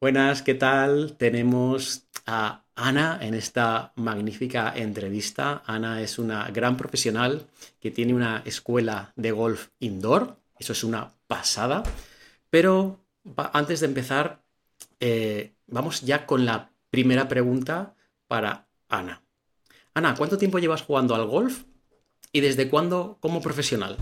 Buenas, ¿qué tal? Tenemos a Ana en esta magnífica entrevista. Ana es una gran profesional que tiene una escuela de golf indoor. Eso es una pasada. Pero antes de empezar, eh, vamos ya con la primera pregunta para Ana. Ana, ¿cuánto tiempo llevas jugando al golf y desde cuándo como profesional?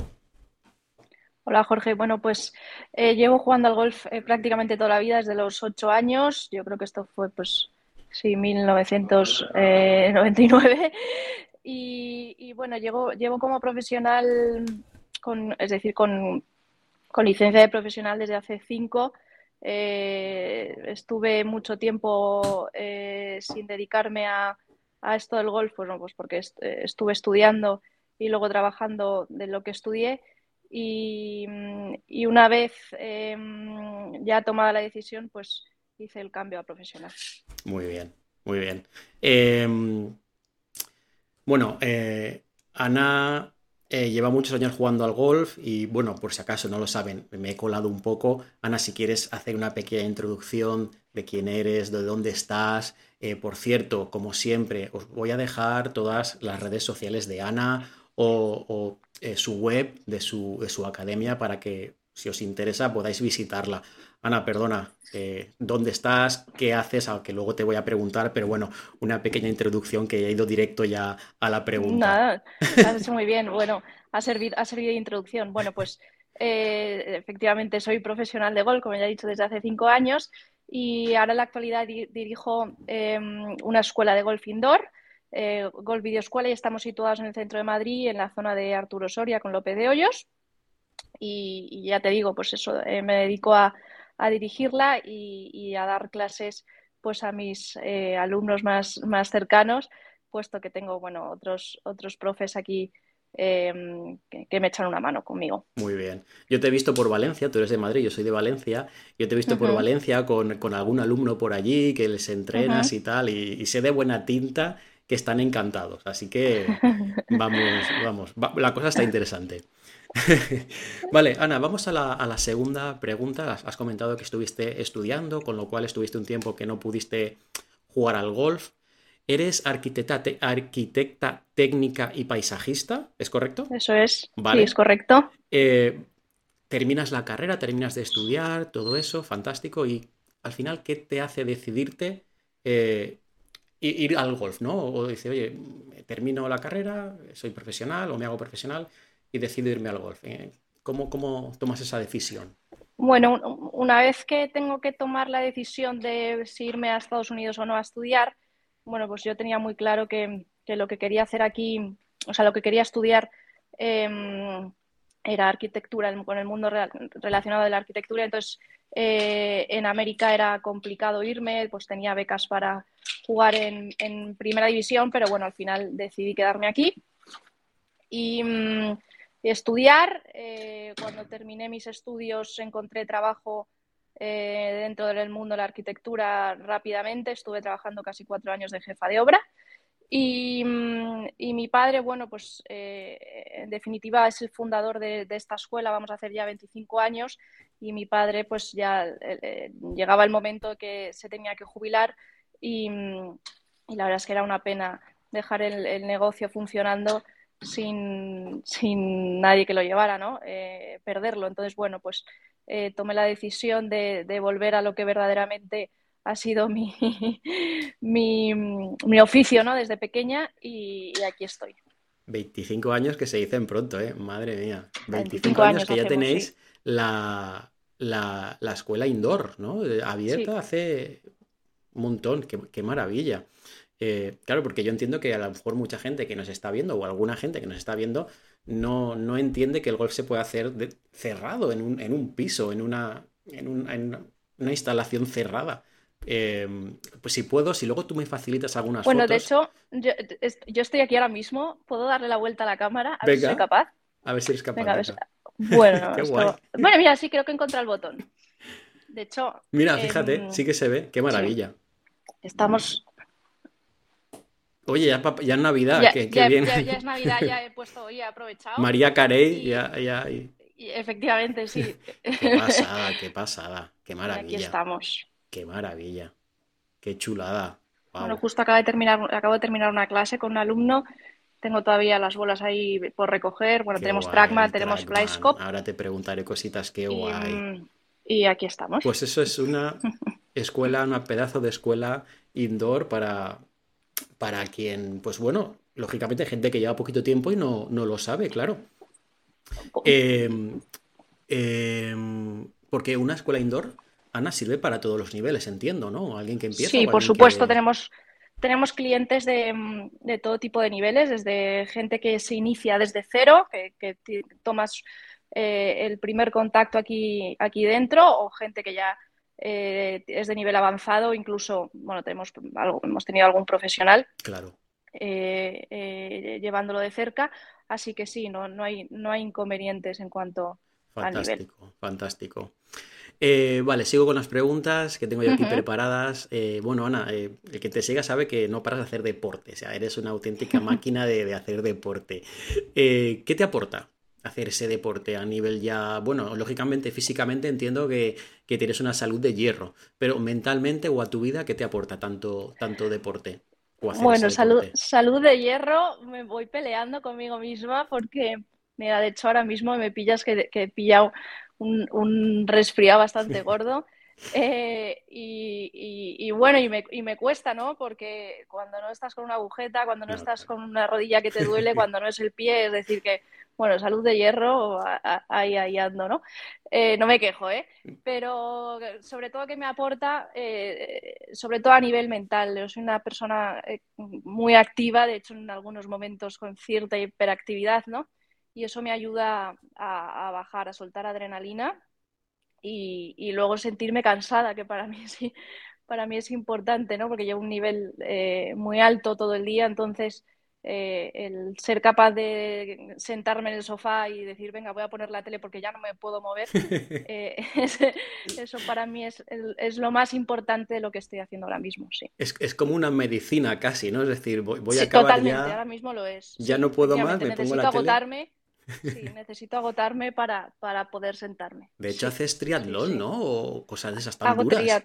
Hola Jorge, bueno pues eh, llevo jugando al golf eh, prácticamente toda la vida, desde los ocho años, yo creo que esto fue pues sí, 1999 y, y bueno, llevo, llevo como profesional, con, es decir, con, con licencia de profesional desde hace cinco. Eh, estuve mucho tiempo sin dedicarme a, a, esto del golf, pues, no, pues porque estuve estudiando y luego trabajando de lo que estudié y, una vez em, ya tomada la decisión, pues hice el cambio a profesional. Muy bien, muy bien. Em, bueno, eh, Ana eh, lleva muchos años jugando al golf y bueno, por si acaso no lo saben, me he colado un poco. Ana, si quieres hacer una pequeña introducción de quién eres, de dónde estás. Eh, por cierto, como siempre, os voy a dejar todas las redes sociales de Ana o, eh, su web de su, de su, academia para que, si os interesa, podáis visitarla. Ana, perdona, eh, ¿dónde estás? ¿Qué haces? Aunque luego te voy a preguntar, pero bueno, una pequeña introducción que he ido directo ya a la pregunta. Nada, has hecho muy bien. Bueno, ha servido, ha servido de introducción. Bueno, pues eh, efectivamente soy profesional de golf, como ya he dicho, desde hace cinco años y ahora en la actualidad dirijo em, una escuela de golf indoor eh, Golf Video Escuela y estamos situados en el centro de Madrid, en la zona de Arturo Soria con López de Hoyos. Y, ya te digo, pues eso, eh, me dedico a, dirigirla y, a dar clases pues a mis eh, alumnos más, más cercanos, puesto que tengo bueno, otros, otros profes aquí em, que, me echan una mano conmigo. Muy bien. Yo te he visto por Valencia, tú eres de Madrid, yo soy de Valencia. Yo te he visto por Valencia con, algún alumno por allí que les entrenas y tal, y, y, sé de buena tinta que están encantados. Así que vamos, vamos, la cosa está interesante. vale, Ana, vamos a la, segunda pregunta. Has, comentado que estuviste estudiando, con lo cual estuviste un tiempo que no pudiste jugar al golf. ¿Eres arquitecta, arquitecta técnica y paisajista? ¿Es correcto? Eso es. Sí, es correcto. Eh, terminas la carrera, terminas de estudiar, todo eso, fantástico. Y al final, ¿qué te hace decidirte eh, ir al golf, ¿no? O dice, oye, termino la carrera, soy profesional o me hago profesional y decido irme al golf. Eh, ¿Cómo, cómo tomas esa decisión? Bueno, una vez que tengo que tomar la decisión de si irme a Estados Unidos o no a estudiar, bueno, pues yo tenía muy claro que, lo que quería hacer aquí, o sea, lo que quería estudiar em, era arquitectura, con el mundo relacionado de la arquitectura. Entonces, eh, en América era complicado irme, pues tenía becas para jugar en, primera división, pero bueno, al final decidí quedarme aquí y, mm, estudiar. Eh, cuando terminé mis estudios encontré trabajo eh, dentro del mundo de la arquitectura rápidamente, estuve trabajando casi cuatro años de jefa de obra. Y, mm, mi padre, bueno, pues en definitiva es el fundador de, de, esta escuela, vamos a hacer ya 25 años, y mi padre pues ya eh, eh, llegaba el momento que se tenía que jubilar y, la verdad es que era una pena dejar el, negocio funcionando sin, nadie que lo llevara, ¿no? Eh, perderlo. Entonces, bueno, pues tomé la decisión de, volver a lo que verdaderamente ha sido mi, mi, oficio, ¿no? Desde pequeña y, aquí estoy. 25 años que se dicen pronto, ¿eh? Madre mía. 25, años, que ya tenéis la, escuela indoor, ¿no? Abierta hace un montón, qué, maravilla. Eh, claro, porque yo entiendo que a lo mejor mucha gente que nos está viendo o alguna gente que nos está viendo no, no entiende que el golf se puede hacer cerrado en un, en un, piso, en una, en, una instalación cerrada. Em, pues si puedo, si luego tú me facilitas algunas bueno, fotos. Bueno, de hecho, yo, estoy aquí ahora mismo. ¿Puedo darle la vuelta a la cámara? A ver si soy capaz. A ver si eres capaz. Bueno, bueno, mira, sí creo que encontrado el botón. De hecho. Mira, fíjate, em, sí que se ve. Qué maravilla. Estamos. Oye, ya, ya es Navidad, ya, que, ya, ya, es Navidad, ya he puesto, oye, he aprovechado. María Carey, ya, efectivamente, sí. Qué pasada, qué pasada, qué maravilla. aquí estamos. Qué maravilla, qué chulada. Bueno, justo acabo de terminar, acabo de terminar una clase con un alumno. Tengo todavía las bolas ahí por recoger. Bueno, tenemos Trackman, tenemos Flyscope. Ahora te preguntaré cositas, qué guay. Mm, y aquí estamos. Pues eso es una escuela, una pedazo de escuela indoor para, para quien, pues bueno, lógicamente hay gente que lleva poquito tiempo y no, no lo sabe, claro. Em, em, porque una escuela indoor, Ana, sirve para todos los niveles, entiendo, ¿no? Alguien que empieza. Sí, por supuesto, tenemos, tenemos clientes de, de, todo tipo de niveles, desde gente que se inicia desde cero, que, que tomas eh, el primer contacto aquí, aquí dentro, o gente que ya eh, es de nivel avanzado, incluso, bueno, tenemos algo, hemos tenido algún profesional. Claro. Eh, llevándolo de cerca, así que sí, no, no, hay, no hay inconvenientes en cuanto fantástico, a nivel. Fantástico. vale, sigo con las preguntas que tengo yo aquí preparadas. bueno, Ana, el que te siga sabe que no paras de hacer deporte, o sea, eres una auténtica máquina de, de hacer deporte. ¿Qué te aporta hacer ese deporte a nivel ya, bueno, lógicamente, físicamente entiendo que, tienes una salud de hierro, pero mentalmente o a tu vida, ¿qué te aporta tanto, tanto deporte? bueno, salud, salud de hierro, me voy peleando conmigo misma porque, mira, de hecho ahora mismo me pillas que, que he pillado un, un resfriado bastante gordo. Eh, y, bueno, y me, y me, cuesta, ¿no? Porque cuando no estás con una agujeta, cuando no estás con una rodilla que te duele, cuando no es el pie, es decir, que, bueno, salud de hierro, ahí, ahí ando, ¿no? Eh, no me quejo, ¿eh? Pero sobre todo que me aporta, eh, sobre todo a nivel mental. Yo soy una persona muy activa, de hecho en algunos momentos con cierta hiperactividad, ¿no? Y eso me ayuda a, a bajar, a soltar adrenalina y, luego sentirme cansada, que para mí sí, para mí es importante, ¿no? Porque llevo un nivel eh, muy alto todo el día, entonces eh, el ser capaz de sentarme en el sofá y decir, venga, voy a poner la tele porque ya no me puedo mover, eh, eso para mí es, es, lo más importante de lo que estoy haciendo ahora mismo, sí. Es, es como una medicina casi, ¿no? Es decir, voy, voy a sí, acabar totalmente, ahora mismo lo es. Ya no puedo más, me pongo la agotarme. Sí, necesito agotarme para, para poder sentarme. De hecho, haces triatlón, ¿no? O cosas de esas tan hago duras.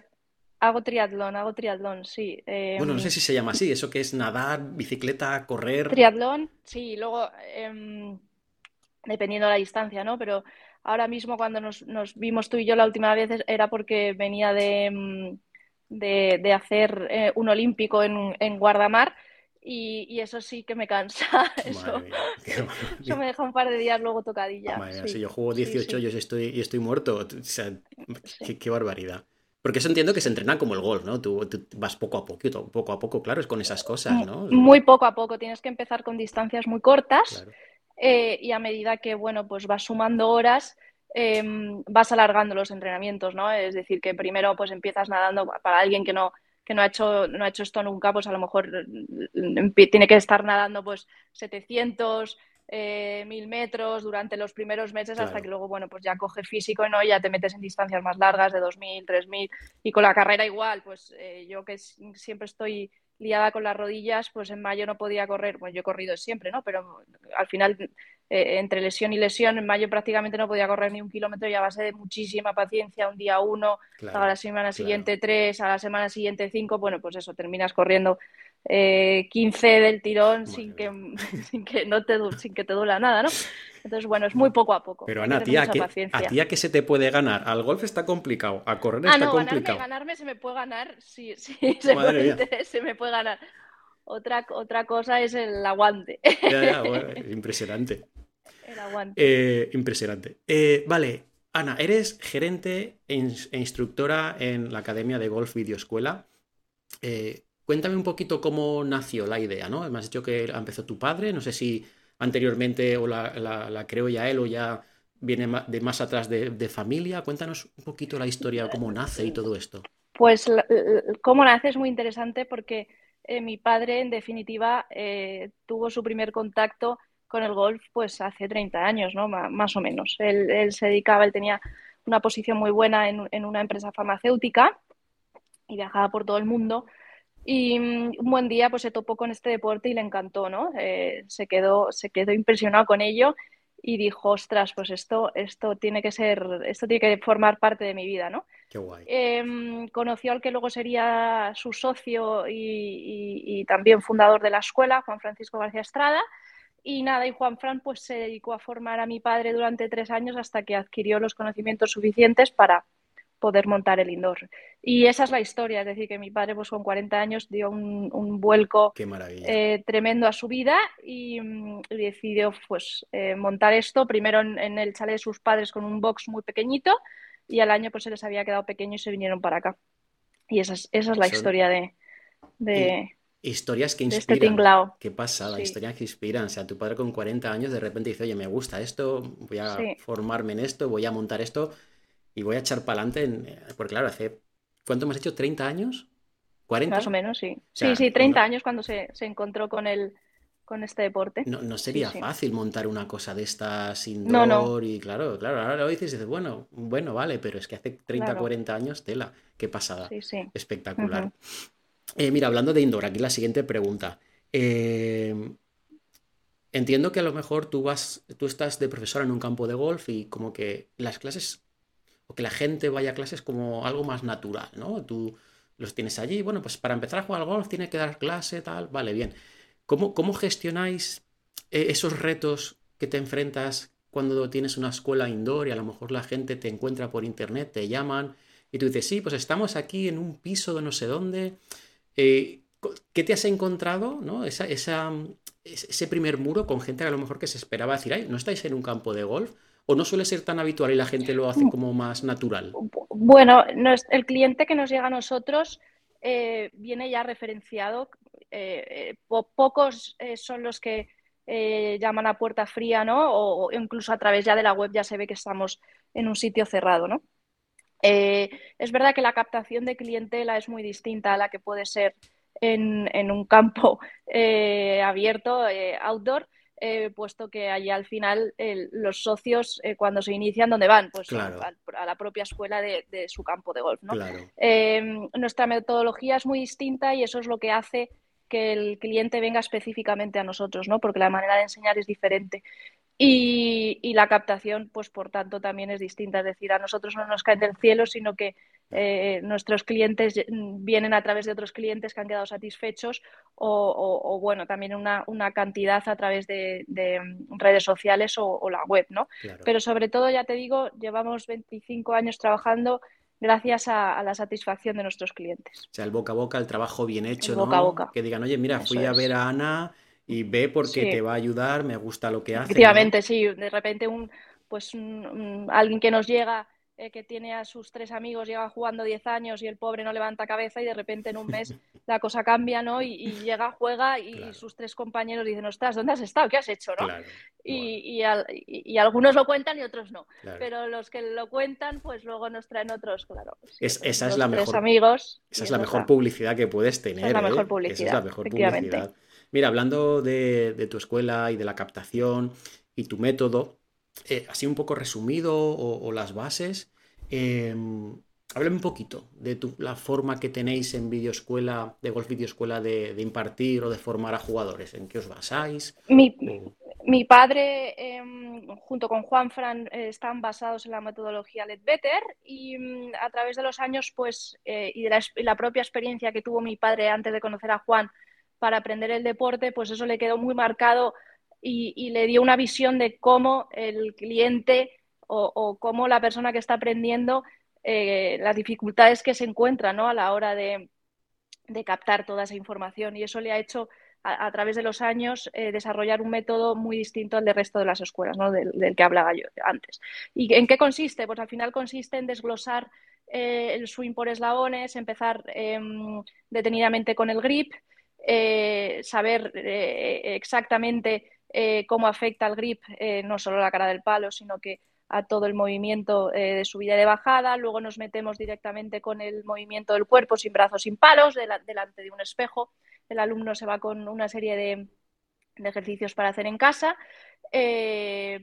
Hago triatlón, hago triatlón, sí. bueno, no sé em, si se llama así, eso que es nadar, bicicleta, correr. Triatlón, sí, luego em, dependiendo de la distancia, ¿no? Pero ahora mismo cuando nos, nos, vimos tú y yo la última vez era porque venía de, em, de, de hacer eh, un olímpico en, en Guardamar y, eso sí que me cansa. Eso, eso, me deja un par de días luego tocadilla. Si yo juego 18 y estoy, y estoy muerto. O sea, qué, barbaridad. Porque eso entiendo que se entrena como el golf, ¿no? Tú, vas poco a poco, poco a poco, claro, es con esas cosas, ¿no? Muy poco a poco. Tienes que empezar con distancias muy cortas eh, y a medida que, bueno, pues vas sumando horas, em, vas alargando los entrenamientos, ¿no? Es decir, que primero pues empiezas nadando para alguien que no que no ha hecho, no ha hecho esto nunca, pues a lo mejor mm, tiene que estar nadando pues 700, eh, 1000 metros durante los primeros meses hasta que luego, bueno, pues ya coge físico, ¿no? ya te metes en distancias más largas de 2000, 3000 y con la carrera igual, pues eh, yo que siempre estoy liada con las rodillas, pues en mayo no podía correr, pues yo he corrido siempre, ¿no? Pero al final eh, entre lesión y lesión, en mayo prácticamente no podía correr ni un kilómetro y a base de muchísima paciencia, un día uno, a la semana siguiente tres, a la semana siguiente cinco, bueno, pues eso, terminas corriendo eh, 15 del tirón sin que, sin que, no te, sin que te duela nada, ¿no? Entonces, bueno, es muy poco a poco. Pero Ana, tía, ¿a ti a qué se te puede ganar? Al golf está complicado, a correr ah, está no, complicado. Ganarme, ganarme se me puede ganar, sí, sí, se, puede, se me puede ganar. Otra, otra cosa es el aguante. impresionante. El aguante. Eh, impresionante. Eh, vale, Ana, eres gerente e, e, instructora en la Academia de Golf Videoescuela. Eh, cuéntame un poquito cómo nació la idea, ¿no? Has dicho que empezó tu padre, no sé si anteriormente o la, la, creó ya él o ya viene de más atrás de, familia. Cuéntanos un poquito la historia, cómo nace y todo esto. Pues cómo nace es muy interesante porque mi padre, en definitiva, tuvo su primer contacto con el golf pues hace 30 años, ¿no? más o menos. Él, se dedicaba, él tenía una posición muy buena en, una empresa farmacéutica y viajaba por todo el mundo. Y mm, un buen día pues se topó con este deporte y le encantó, ¿no? Eh, se, quedó, se quedó impresionado con ello y dijo, ostras, pues esto, esto tiene que ser, esto tiene que formar parte de mi vida, ¿no? Qué guay. Em, conoció al que luego sería su socio y, también fundador de la escuela, Juan Francisco García Estrada. Y nada, y Juan Fran pues se dedicó a formar a mi padre durante tres años hasta que adquirió los conocimientos suficientes para, poder montar el indoor. Y esa es la historia, es decir, que mi padre pues con 40 años dio un, vuelco eh, tremendo a su vida y, decidió pues eh, montar esto, primero en, el chalet de sus padres con un box muy pequeñito y al año pues se les había quedado pequeño y se vinieron para acá. Y esa es, esa es la historia de... de Historias que este inspiran. Qué pasada, historias que inspiran. O sea, tu padre con 40 años de repente dice, oye, me gusta esto, voy a formarme en esto, voy a montar esto y voy a echar para adelante. En... Porque claro, hace. ¿Cuánto hemos hecho? ¿30 años? ¿40? Más o menos, sí. sí, sí, 30 años cuando se, encontró con el con este deporte. No, no sería fácil montar una cosa de estas indoor no, y claro, claro, ahora lo dices y dices, bueno, bueno, vale, pero es que hace 30, 40 años, tela, qué pasada. Sí, sí. Espectacular. Eh, mira, hablando de indoor, aquí la siguiente pregunta. Eh, entiendo que a lo mejor tú vas, tú estás de profesora en un campo de golf y como que las clases que la gente vaya a clases como algo más natural, ¿no? Tú los tienes allí, bueno, pues para empezar a jugar al golf tiene que dar clase, tal, vale, bien. ¿Cómo, cómo gestionáis eh, esos retos que te enfrentas cuando tienes una escuela indoor y a lo mejor la gente te encuentra por internet, te llaman y tú dices, sí, pues estamos aquí en un piso de no sé dónde. Eh, ¿Qué te has encontrado, ¿no? Esa, esa, ese primer muro con gente que a lo mejor que se esperaba decir, ay, no estáis en un campo de golf, ¿O no suele ser tan habitual y la gente lo hace como más natural? Bueno, el cliente que nos llega a nosotros eh, viene ya referenciado. Eh, eh, pocos son los que llaman a puerta fría, ¿no? O, incluso a través ya de la web ya se ve que estamos en un sitio cerrado, ¿no? es verdad que la captación de clientela es muy distinta a la que puede ser en, en un campo abierto, outdoor, eh, puesto que allí al final los socios eh, cuando se inician, ¿dónde van? Pues a, la propia escuela de, su campo de golf. Em, nuestra metodología es muy distinta y eso es lo que hace que el cliente venga específicamente a nosotros, ¿no? porque la manera de enseñar es diferente. Y, la captación, pues por tanto, también es distinta. Es decir, a nosotros no nos cae del cielo, sino que eh, nuestros clientes vienen a través de otros clientes que han quedado satisfechos o, bueno, también una, cantidad a través de, redes sociales o, la web, ¿no? Pero sobre todo, ya te digo, llevamos 25 años trabajando gracias a, la satisfacción de nuestros clientes. O sea, el boca a boca, el trabajo bien hecho, ¿no? Boca a boca. Que digan, oye, mira, fui a ver a Ana y ve porque te va a ayudar, me gusta lo que hace. Efectivamente, sí. De repente un, pues alguien que nos llega eh, que tiene a sus tres amigos, lleva jugando 10 años y el pobre no levanta cabeza y de repente en un mes la cosa cambia, ¿no? Y, llega, juega y sus tres compañeros dicen, ostras, ¿dónde has estado? ¿Qué has hecho? ¿no? Y, y, algunos lo cuentan y otros no. Pero los que lo cuentan, pues luego nos traen otros, claro. esa es la mejor. Amigos esa es la mejor publicidad que puedes tener. es la mejor publicidad. Esa es la mejor publicidad. Mira, hablando de, tu escuela y de la captación y tu método, eh, así un poco resumido o, las bases, eh, háblame un poquito de la forma que tenéis en videoescuela, de Golf Videoescuela, de, de impartir o de formar a jugadores. ¿En qué os basáis? Mi, padre, em, junto con Juan Fran, eh, están basados en la metodología Better y mm, a través de los años, pues, y de la propia experiencia que tuvo mi padre antes de conocer a Juan, para aprender el deporte, pues eso le quedó muy marcado y, le dio una visión de cómo el cliente o, cómo la persona que está aprendiendo eh, las dificultades que se encuentra ¿no? a la hora de, captar toda esa información. Y eso le ha hecho, a, través de los años, eh, desarrollar un método muy distinto al del resto de las escuelas, ¿no? del, que hablaba yo antes. ¿Y en qué consiste? Pues al final consiste en desglosar eh, el swing por eslabones, empezar em, detenidamente con el grip, eh, saber eh, exactamente eh, cómo afecta el grip no solo la cara del palo, sino que a todo el movimiento de subida y de bajada. Luego nos metemos directamente con el movimiento del cuerpo sin brazos, sin palos, delante de un espejo. El alumno se va con una serie de, ejercicios para hacer en casa,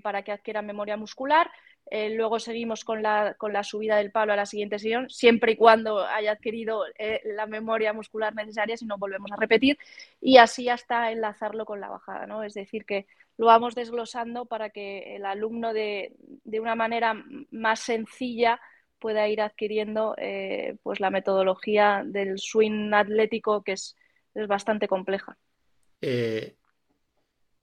para que adquiera memoria muscular. Eh, luego seguimos con la, con la, subida del palo a la siguiente sesión, siempre y cuando haya adquirido eh, la memoria muscular necesaria, si no volvemos a repetir, y así hasta enlazarlo con la bajada, ¿no? Es decir, que lo vamos desglosando para que el alumno de, de una manera más sencilla pueda ir adquiriendo eh, pues la metodología del swing atlético que es, es bastante compleja.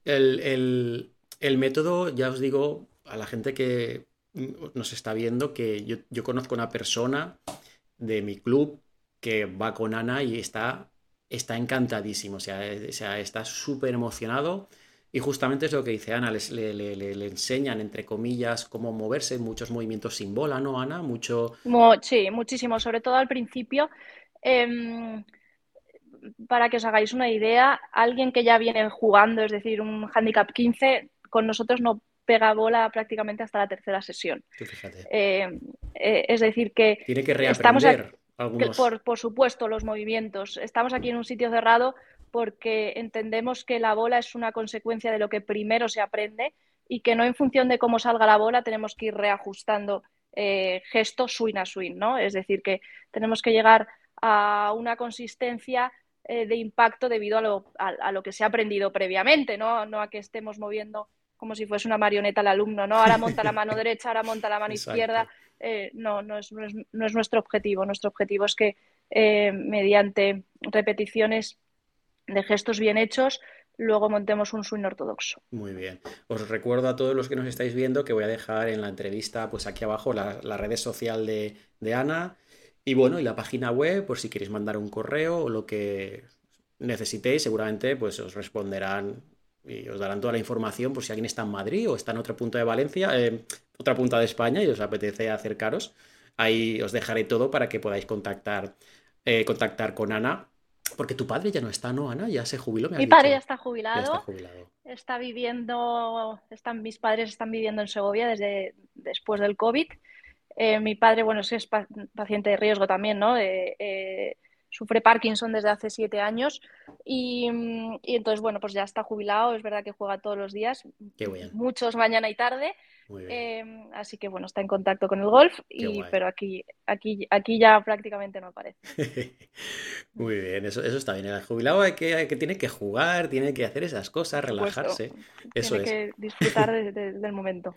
el, el, el método, ya os digo, a la gente que nos está viendo que yo, conozco una persona de mi club que va con Ana y está, está encantadísimo, o sea, está súper emocionado. Y justamente es lo que dice Ana, les, le, enseñan, entre comillas, cómo moverse, muchos movimientos sin bola, ¿no, Ana? Mucho... Sí, muchísimo, sobre todo al principio. Em, para que os hagáis una idea, alguien que ya viene jugando, es decir, un handicap 15, con nosotros no pega bola prácticamente hasta la tercera sesión. Eh, eh, es decir, que tiene que reaprender estamos por, por, supuesto, los movimientos. Estamos aquí en un sitio cerrado porque entendemos que la bola es una consecuencia de lo que primero se aprende y que no en función de cómo salga la bola tenemos que ir reajustando eh, gestos swing a swing, ¿no? Es decir, que tenemos que llegar a una consistencia de impacto debido a lo, a lo, que se ha aprendido previamente, ¿no? no a que estemos moviendo como si fuese una marioneta el alumno, ¿no? Ahora monta la mano derecha, ahora monta la mano izquierda. Eh, no, no es, no es, nuestro objetivo. Nuestro objetivo es que eh, mediante repeticiones de gestos bien hechos, luego montemos un swing ortodoxo. Muy bien. Os recuerdo a todos los que nos estáis viendo que voy a dejar en la entrevista, pues aquí abajo, la, la red social de, de Ana. Y bueno, y la página web, por si queréis mandar un correo o lo que necesitéis, seguramente pues os responderán y os darán toda la información por si alguien está en Madrid o está en otro punto de Valencia, eh, otra punta de España y os apetece acercaros. Ahí os dejaré todo para que podáis contactar, eh, contactar con Ana. Porque tu padre ya no está, ¿no, Ana? Ya se jubiló. Mi padre ya está jubilado. está viviendo, están, mis padres están viviendo en Segovia desde después del COVID. Eh, mi padre, bueno, es, paciente de riesgo también, ¿no? Sufre Parkinson desde hace siete años y, entonces, bueno, pues ya está jubilado, es verdad que juega todos los días, muchos mañana y tarde, em, así que bueno, está en contacto con el golf, y, pero aquí, aquí, aquí ya prácticamente no aparece. Muy bien, eso, eso está bien. El jubilado hay que, que, tiene que jugar, tiene que hacer esas cosas, relajarse. Eso tiene que disfrutar del momento.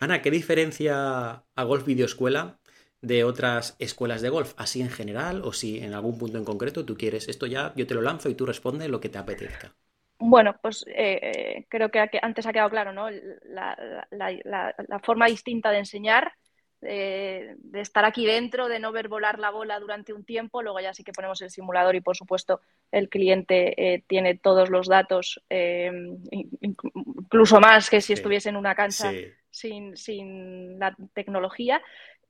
Ana, ¿qué diferencia a Golf Videoescuela de otras escuelas de golf, así en general o si en algún punto en concreto tú quieres esto ya, yo te lo lanzo y tú responde lo que te apetezca. Bueno, pues eh, creo que antes ha quedado claro, ¿no? La, forma distinta de enseñar, de, estar aquí dentro, de no ver volar la bola durante un tiempo, luego ya sí que ponemos el simulador y por supuesto el cliente eh, tiene todos los datos, eh, incluso más que si estuviese en una cancha sin, sin la tecnología.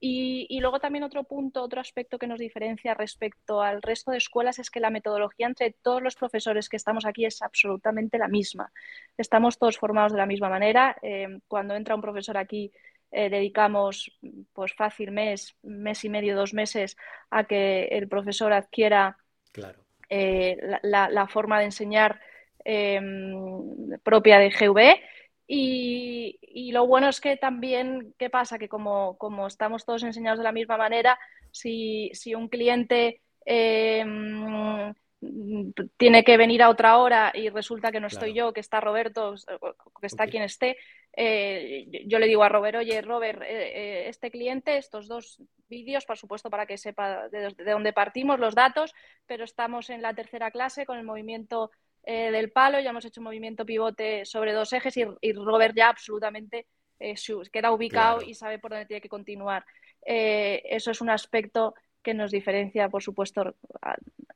Y, luego también otro punto, otro aspecto que nos diferencia respecto al resto de escuelas es que la metodología entre todos los profesores que estamos aquí es absolutamente la misma. Estamos todos formados de la misma manera. Eh, cuando entra un profesor aquí eh, dedicamos pues fácil mes, mes y medio, dos meses a que el profesor adquiera eh, la, forma de enseñar propia de GV y, lo bueno es que también, ¿qué pasa? Que como, como estamos todos enseñados de la misma manera, si, si un cliente eh, tiene que venir a otra hora y resulta que no estoy yo, que está Roberto, que está quien esté, eh, yo le digo a Robert, oye, Robert, eh, este cliente, estos dos vídeos, por supuesto, para que sepa de, de dónde partimos, los datos, pero estamos en la tercera clase con el movimiento eh, del palo, ya hemos hecho un movimiento pivote sobre dos ejes y, Robert ya absolutamente eh, queda ubicado y sabe por dónde tiene que continuar. Eh, eso es un aspecto que nos diferencia, por supuesto,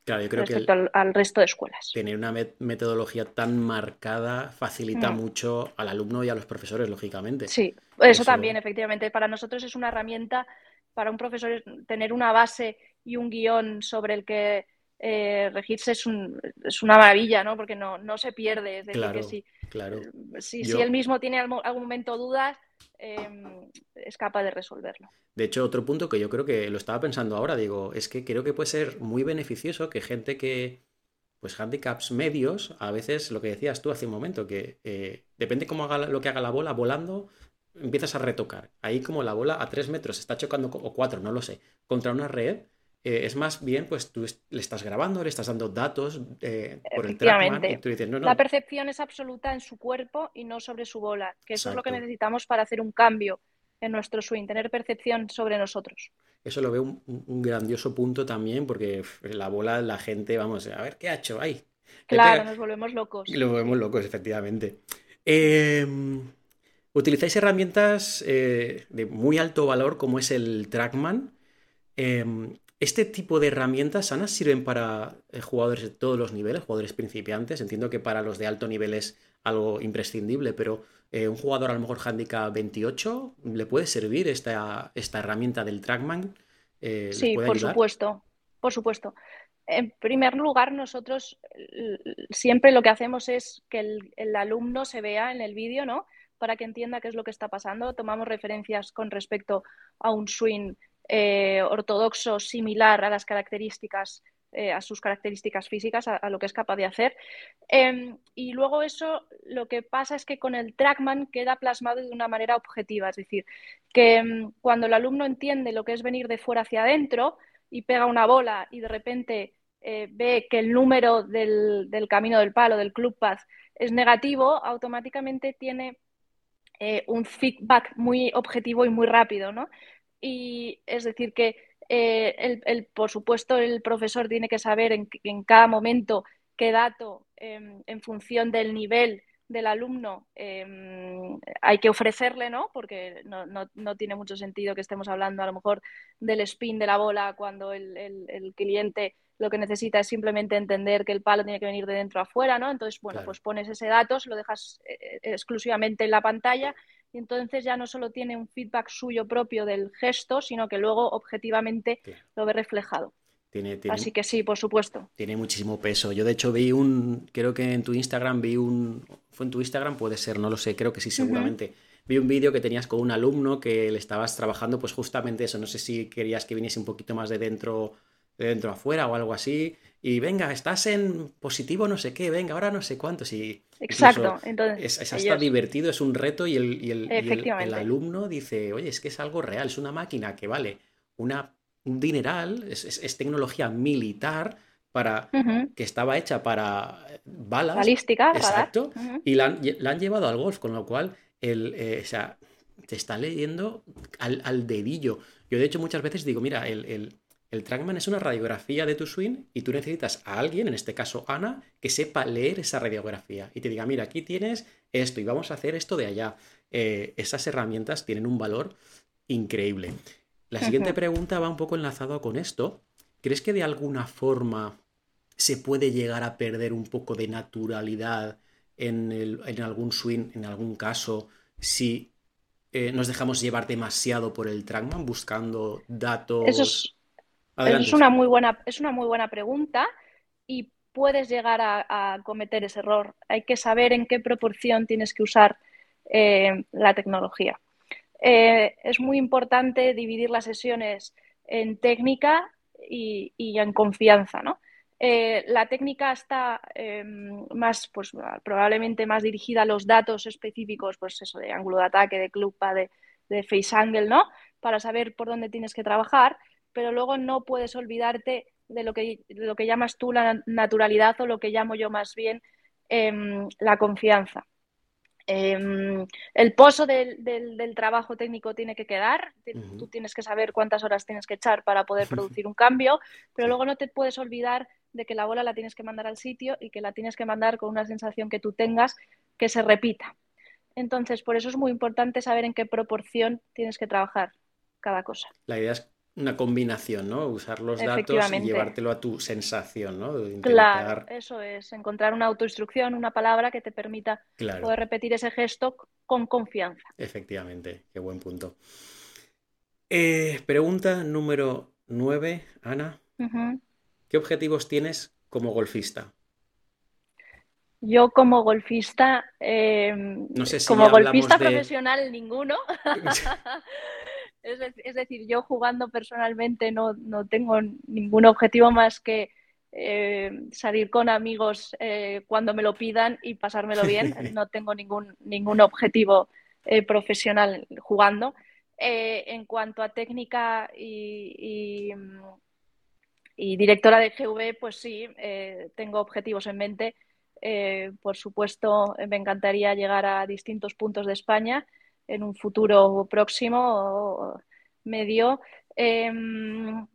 respecto al, resto de escuelas. Tener una metodología tan marcada facilita mm. mucho al alumno y a los profesores, lógicamente. Sí, eso, también, efectivamente. Para nosotros es una herramienta, para un profesor, tener una base y un guion sobre el que eh, regirse es, es, una maravilla, ¿no? Porque no, no se pierde. Es decir, que si, claro. si, él mismo tiene algún, momento dudas, em, es capaz de resolverlo. De hecho, otro punto que yo creo que lo estaba pensando ahora, digo, es que creo que puede ser muy beneficioso que gente que, pues handicaps medios, a veces lo que decías tú hace un momento, que eh, depende cómo haga lo que haga la bola volando, empiezas a retocar. Ahí como la bola a tres metros está chocando, o cuatro, no lo sé, contra una red, eh, es más bien, pues tú le estás grabando, le estás dando datos eh, por el trackman y tú dices, no, no. La percepción es absoluta en su cuerpo y no sobre su bola, que eso es lo que necesitamos para hacer un cambio en nuestro swing, tener percepción sobre nosotros. Eso lo veo un, grandioso punto también, porque la bola, la gente, vamos, a ver qué ha hecho ahí. Claro, nos volvemos locos. Y lo volvemos locos, efectivamente. Em, utilizáis herramientas eh, de muy alto valor como es el Trackman. Em, este tipo de herramientas, Ana, sirven para eh, jugadores de todos los niveles, jugadores principiantes. Entiendo que para los de alto nivel es algo imprescindible, pero eh, un jugador a lo mejor handicap 28, ¿le puede servir esta, esta herramienta del Trackman? sí, por supuesto, por supuesto. En primer lugar, nosotros siempre lo que hacemos es que el, alumno se vea en el vídeo, ¿no? Para que entienda qué es lo que está pasando. Tomamos referencias con respecto a un swing eh, ortodoxo similar a las características, eh, a sus características físicas, a, lo que es capaz de hacer. Em, y luego eso, lo que pasa es que con el trackman queda plasmado de una manera objetiva, es decir, que em, cuando el alumno entiende lo que es venir de fuera hacia adentro, y pega una bola y de repente eh, ve que el número del, camino del palo, del club path, es negativo, automáticamente tiene un feedback muy objetivo y muy rápido, ¿no? Y es decir, que eh, el, por supuesto el profesor tiene que saber en, en cada momento qué dato, em, en función del nivel del alumno em, hay que ofrecerle, ¿no? Porque no, no, tiene mucho sentido que estemos hablando a lo mejor del spin de la bola cuando el, el, cliente lo que necesita es simplemente entender que el palo tiene que venir de dentro a afuera, ¿no? Entonces, bueno, pues pones ese dato, lo dejas eh, exclusivamente en la pantalla y entonces ya no solo tiene un feedback suyo propio del gesto, sino que luego objetivamente lo ve reflejado. Así que sí, por supuesto. Tiene muchísimo peso. Yo de hecho vi un, creo que en tu Instagram vi un, fue en tu Instagram, puede ser, no lo sé, creo que sí, seguramente. Vi un vídeo que tenías con un alumno que le estabas trabajando, pues justamente eso, no sé si querías que viniese un poquito más de dentro, de dentro afuera o algo así. Y venga, estás en positivo no sé qué, venga, ahora no sé cuántos. Y Exacto, entonces. Es, hasta divertido, es un reto y, el, y el, el alumno dice, oye, es que es algo real, es una máquina que vale una un dineral, es, tecnología militar para, que estaba hecha para balas. Balística, Exacto. Y la han, llevado al golf, con lo cual el, eh, o sea, te está leyendo al, dedillo. Yo de hecho muchas veces digo, mira, el, el, Trackman es una radiografía de tu swing y tú necesitas a alguien, en este caso Ana, que sepa leer esa radiografía y te diga, mira, aquí tienes esto y vamos a hacer esto de allá. Eh, esas herramientas tienen un valor increíble. La siguiente pregunta va un poco enlazado con esto. ¿Crees que de alguna forma se puede llegar a perder un poco de naturalidad en, algún swing, en algún caso, si eh, nos dejamos llevar demasiado por el trackman buscando datos? Eso es, una, muy buena, es una muy buena pregunta y puedes llegar a, cometer ese error. Hay que saber en qué proporción tienes que usar eh, la tecnología. Eh, es muy importante dividir las sesiones en técnica y, en confianza, ¿no? Eh, la técnica está em, más, pues probablemente más dirigida a los datos específicos, pues eso, de ángulo de ataque, de club, de, de face angle, ¿no? Para saber por dónde tienes que trabajar, pero luego no puedes olvidarte de lo que, lo que llamas tú la naturalidad o lo que llamo yo más bien em, la confianza. Em, el pozo del, trabajo técnico tiene que quedar, tú tienes que saber cuántas horas tienes que echar para poder producir un cambio, pero luego no te puedes olvidar de que la bola la tienes que mandar al sitio y que la tienes que mandar con una sensación que tú tengas que se repita. Entonces, por eso es muy importante saber en qué proporción tienes que trabajar cada cosa. La idea es una combinación, ¿no? Usar los datos y llevártelo a tu sensación, ¿no? Claro, eso es, encontrar una autoinstrucción, una palabra que te permita poder repetir ese gesto con confianza. Efectivamente, qué buen punto. Eh, pregunta número 9, Ana. ¿Qué objetivos tienes como golfista? Yo como golfista, em, no sé si como golfista profesional ninguno. Es, decir, yo jugando personalmente no, tengo ningún objetivo más que eh, salir con amigos eh, cuando me lo pidan y pasármelo bien. No tengo ningún, ningún objetivo eh, profesional jugando. En cuanto a técnica y, y, directora de GV, pues sí, tengo objetivos en mente. por supuesto, me encantaría llegar a distintos puntos de España en un futuro próximo o medio. Em,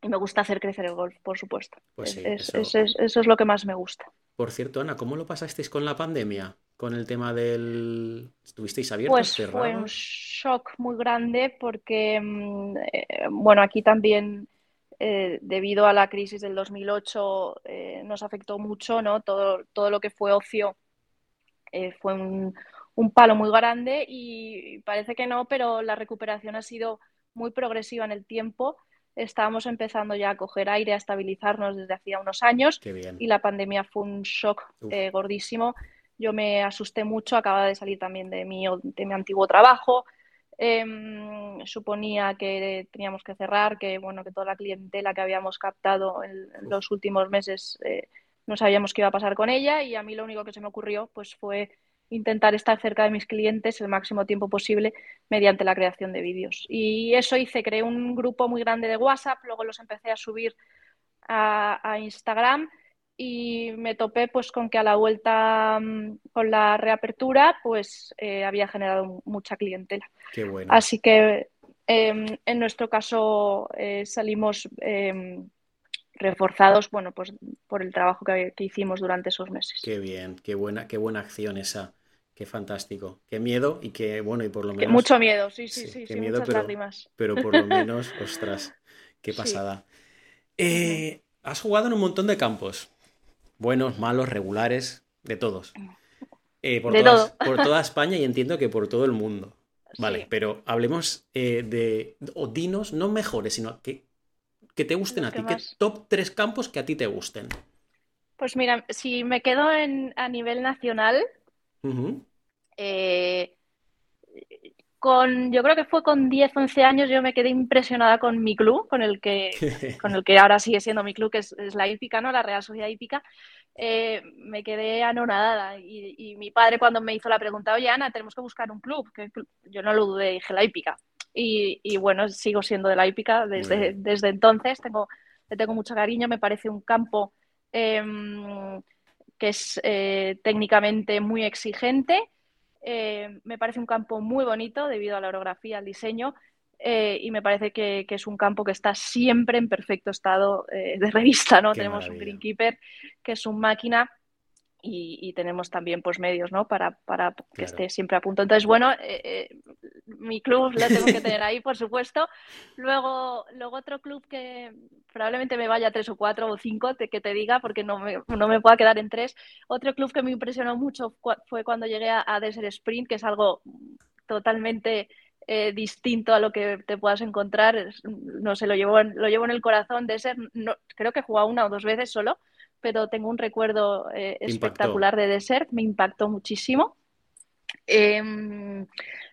y me gusta hacer crecer el golf, por supuesto. Pues eso... es lo que más me gusta. Por cierto, Ana, ¿cómo lo pasasteis con la pandemia? Con el tema del... ¿Estuvisteis abiertos? Pues fue un shock muy grande porque, mm, eh, bueno, aquí también eh, debido a la crisis del 2008 eh, nos afectó mucho, ¿no? Todo, todo lo que fue ocio fue un, un palo muy grande y parece que no, pero la recuperación ha sido muy progresiva en el tiempo estábamos empezando ya a coger aire, a estabilizarnos desde hacía unos años y la pandemia fue un shock eh, gordísimo. Yo me asusté mucho, acababa de salir también de mi, de mi antiguo trabajo. Em, suponía que teníamos que cerrar, que bueno, que toda la clientela que habíamos captado en, los últimos meses eh, no sabíamos qué iba a pasar con ella y a mí lo único que se me ocurrió pues fue intentar estar cerca de mis clientes el máximo tiempo posible mediante la creación de vídeos. Y eso hice, creé un grupo muy grande de WhatsApp, luego los empecé a subir a, Instagram y me topé pues con que a la vuelta mm, con la reapertura pues eh, había generado mucha clientela. Así que em, en nuestro caso eh, salimos em, reforzados bueno pues por el trabajo que, que, hicimos durante esos meses. Qué bien, qué buena, qué buena acción esa. Qué fantástico. Qué miedo y qué, bueno, y por lo menos. mucho miedo, sí, sí, sí, sí, muchas pero, lágrimas. Pero por lo menos, ostras, qué pasada. Eh, has jugado en un montón de campos. Buenos, malos, regulares, de todos. Eh, por, por toda España y entiendo que por todo el mundo. Vale, pero hablemos eh, de. O dinos, no mejores, sino que, que te gusten a ti. ¿Qué top tres campos que a ti te gusten? Pues mira, si me quedo en, a nivel nacional, eh, con, yo creo que fue con 10, 11 años, yo me quedé impresionada con mi club, con el que, con el que ahora sigue siendo mi club, que es, la hípica, ¿no? La Real Sociedad Hípica. Eh, me quedé anonadada y, mi padre cuando me hizo la pregunta, oye Ana, tenemos que buscar un club, que yo no lo dudé, dije la hípica. Y, bueno, sigo siendo de la hípica desde, desde entonces, tengo, le tengo mucho cariño, me parece un campo em, que es eh, técnicamente muy exigente. Eh, me parece un campo muy bonito debido a la orografía, al diseño, eh, y me parece que, es un campo que está siempre en perfecto estado de revista, ¿no? Tenemos un greenkeeper que es un máquina y, tenemos también pues medios ¿no? para, para que esté siempre a punto. Entonces, bueno, eh, eh, mi club lo tengo que tener ahí, por supuesto. Luego, luego otro club que probablemente me vaya tres o cuatro o cinco, que te diga, porque no me, no me pueda quedar en tres. Otro club que me impresionó mucho fue cuando llegué a, Desert Sprint, que es algo totalmente eh, distinto a lo que te puedas encontrar. No sé, lo llevo, lo llevo en el corazón. Desert, no, creo que he jugado una o dos veces solo pero tengo un recuerdo eh, espectacular de Desert, me impactó muchísimo. Em,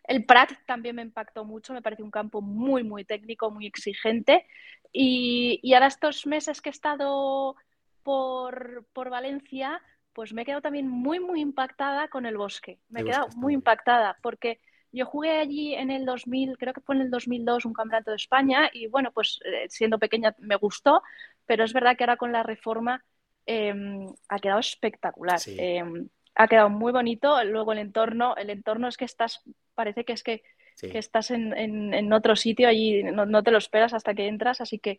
el Prat también me impactó mucho, me parece un campo muy, muy técnico, muy exigente. Y, ahora estos meses que he estado por, Valencia, pues me he quedado también muy, muy impactada con el bosque. Me he quedado muy impactada porque yo jugué allí en el 2000, creo que fue en el 2002, un campeonato de España y bueno, pues eh, siendo pequeña me gustó, pero es verdad que ahora con la reforma Em, ha quedado espectacular. Em, ha quedado muy bonito. Luego el entorno, el entorno es que estás, parece que es que, estás en, otro sitio, allí no, te lo esperas hasta que entras, así que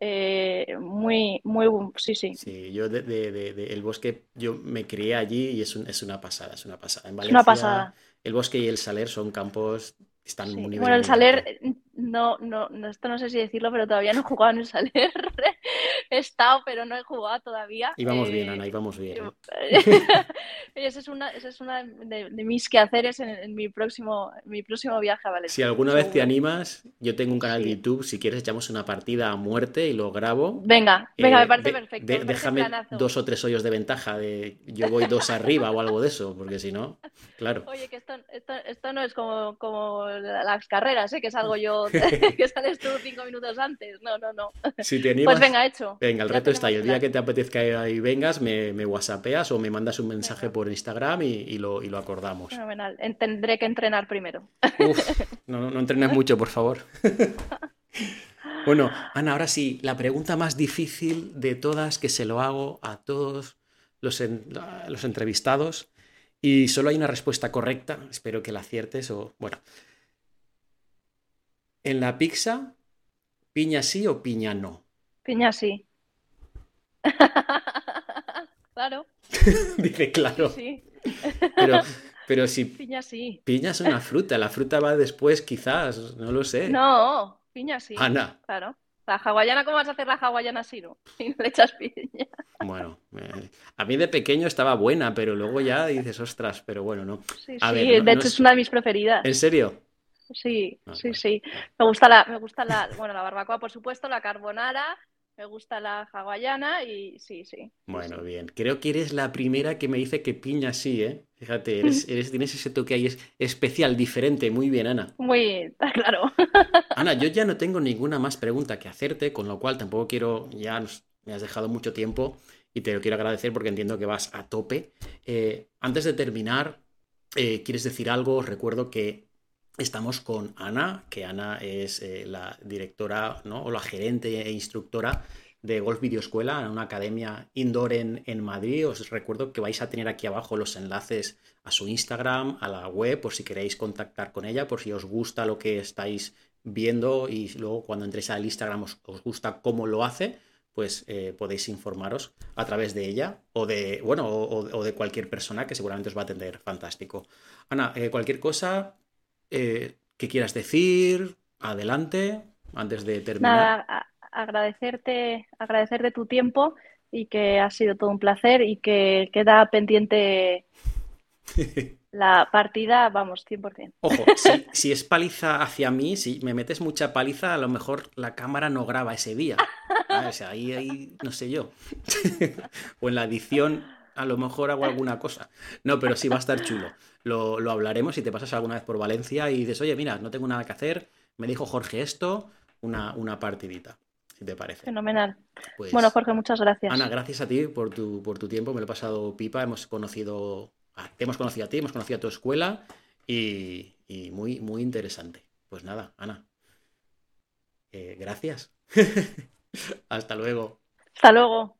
eh, muy, muy, sí, sí. Sí, yo de, el bosque, yo me crié allí y es, es una pasada, es una pasada. es una pasada. El bosque y el saler son campos están muy Bueno, el Saler, no, no, esto no sé si decirlo, pero todavía no he jugado en el Saler. he estado, pero no he jugado todavía. Íbamos bien, eh, Ana, íbamos bien. esa es una, esa es una de, mis quehaceres en, mi, próximo, mi próximo viaje a Valencia. Si alguna vez te animas, yo tengo un canal de YouTube, si quieres echamos una partida a muerte y lo grabo. Venga, venga, me eh, parece perfecto. déjame dos o tres hoyos de ventaja de yo voy dos arriba o algo de eso, porque si no, claro. Oye, que esto, esto, esto no es como, como las carreras, ¿eh? que salgo yo, que sales tú cinco minutos antes. No, no, no. Si te animas, pues venga, hecho. Venga, el reto está ahí. El día que te apetezca y vengas, me, me whatsappeas o me mandas un mensaje por Instagram y, lo, y, lo, acordamos. Fenomenal. Tendré que entrenar primero. Uf, no, no entrenes mucho, por favor. bueno, Ana, ahora sí, la pregunta más difícil de todas que se lo hago a todos los, los entrevistados y solo hay una respuesta correcta. Espero que la aciertes o, bueno. En la pizza, piña sí o piña no. Piña sí. claro. Dice claro. Sí. Pero, pero si. Piña sí. Piña es una fruta. La fruta va después, quizás. No lo sé. No, piña sí. Ana. Claro. La hawaiana, ¿cómo vas a hacer la hawaiana si no? Si no le echas piña. Bueno, a mí de pequeño estaba buena, pero luego ya dices, ostras, pero bueno, no. Sí, sí, de hecho es... una de mis preferidas. ¿En serio? Sí, ah, sí, sí. Me gusta la, me gusta la, bueno, la barbacoa, por supuesto, la carbonara, me gusta la hawaiana y sí, sí. Bueno, bien. Creo que eres la primera que me dice que piña sí, ¿eh? Fíjate, eres, eres, tienes ese toque ahí es especial, diferente. Muy bien, Ana. Muy, claro. Ana, yo ya no tengo ninguna más pregunta que hacerte, con lo cual tampoco quiero, ya me has dejado mucho tiempo y te lo quiero agradecer porque entiendo que vas a tope. Eh, antes de terminar, eh, ¿quieres decir algo? recuerdo que Estamos con Ana, que Ana es eh, la directora ¿no? o la gerente e instructora de Golf Videoescuela en una academia indoor en, en, Madrid. Os recuerdo que vais a tener aquí abajo los enlaces a su Instagram, a la web, por si queréis contactar con ella, por si os gusta lo que estáis viendo y luego cuando entréis al Instagram os, gusta cómo lo hace, pues eh, podéis informaros a través de ella o de, bueno, o, de cualquier persona que seguramente os va a atender fantástico. Ana, eh, cualquier cosa, eh, ¿Qué quieras decir? Adelante, antes de terminar. Nada, agradecerte, agradecerte tu tiempo y que ha sido todo un placer y que queda pendiente la partida, vamos, 100%. Ojo, si, es paliza hacia mí, si me metes mucha paliza, a lo mejor la cámara no graba ese día. O sea, ahí, ahí no sé yo. o en la edición a lo mejor hago alguna cosa. No, pero sí va a estar chulo. Lo, hablaremos si te pasas alguna vez por Valencia y dices, oye, mira, no tengo nada que hacer, me dijo Jorge esto, una, una partidita, si te parece. Fenomenal. Pues bueno, Jorge, muchas gracias. Ana, gracias a ti por tu, por tu tiempo, me lo he pasado pipa, hemos conocido, hemos conocido a ti, hemos conocido a tu escuela y, muy, muy interesante. Pues nada, Ana. Eh, gracias. Hasta luego. Hasta luego.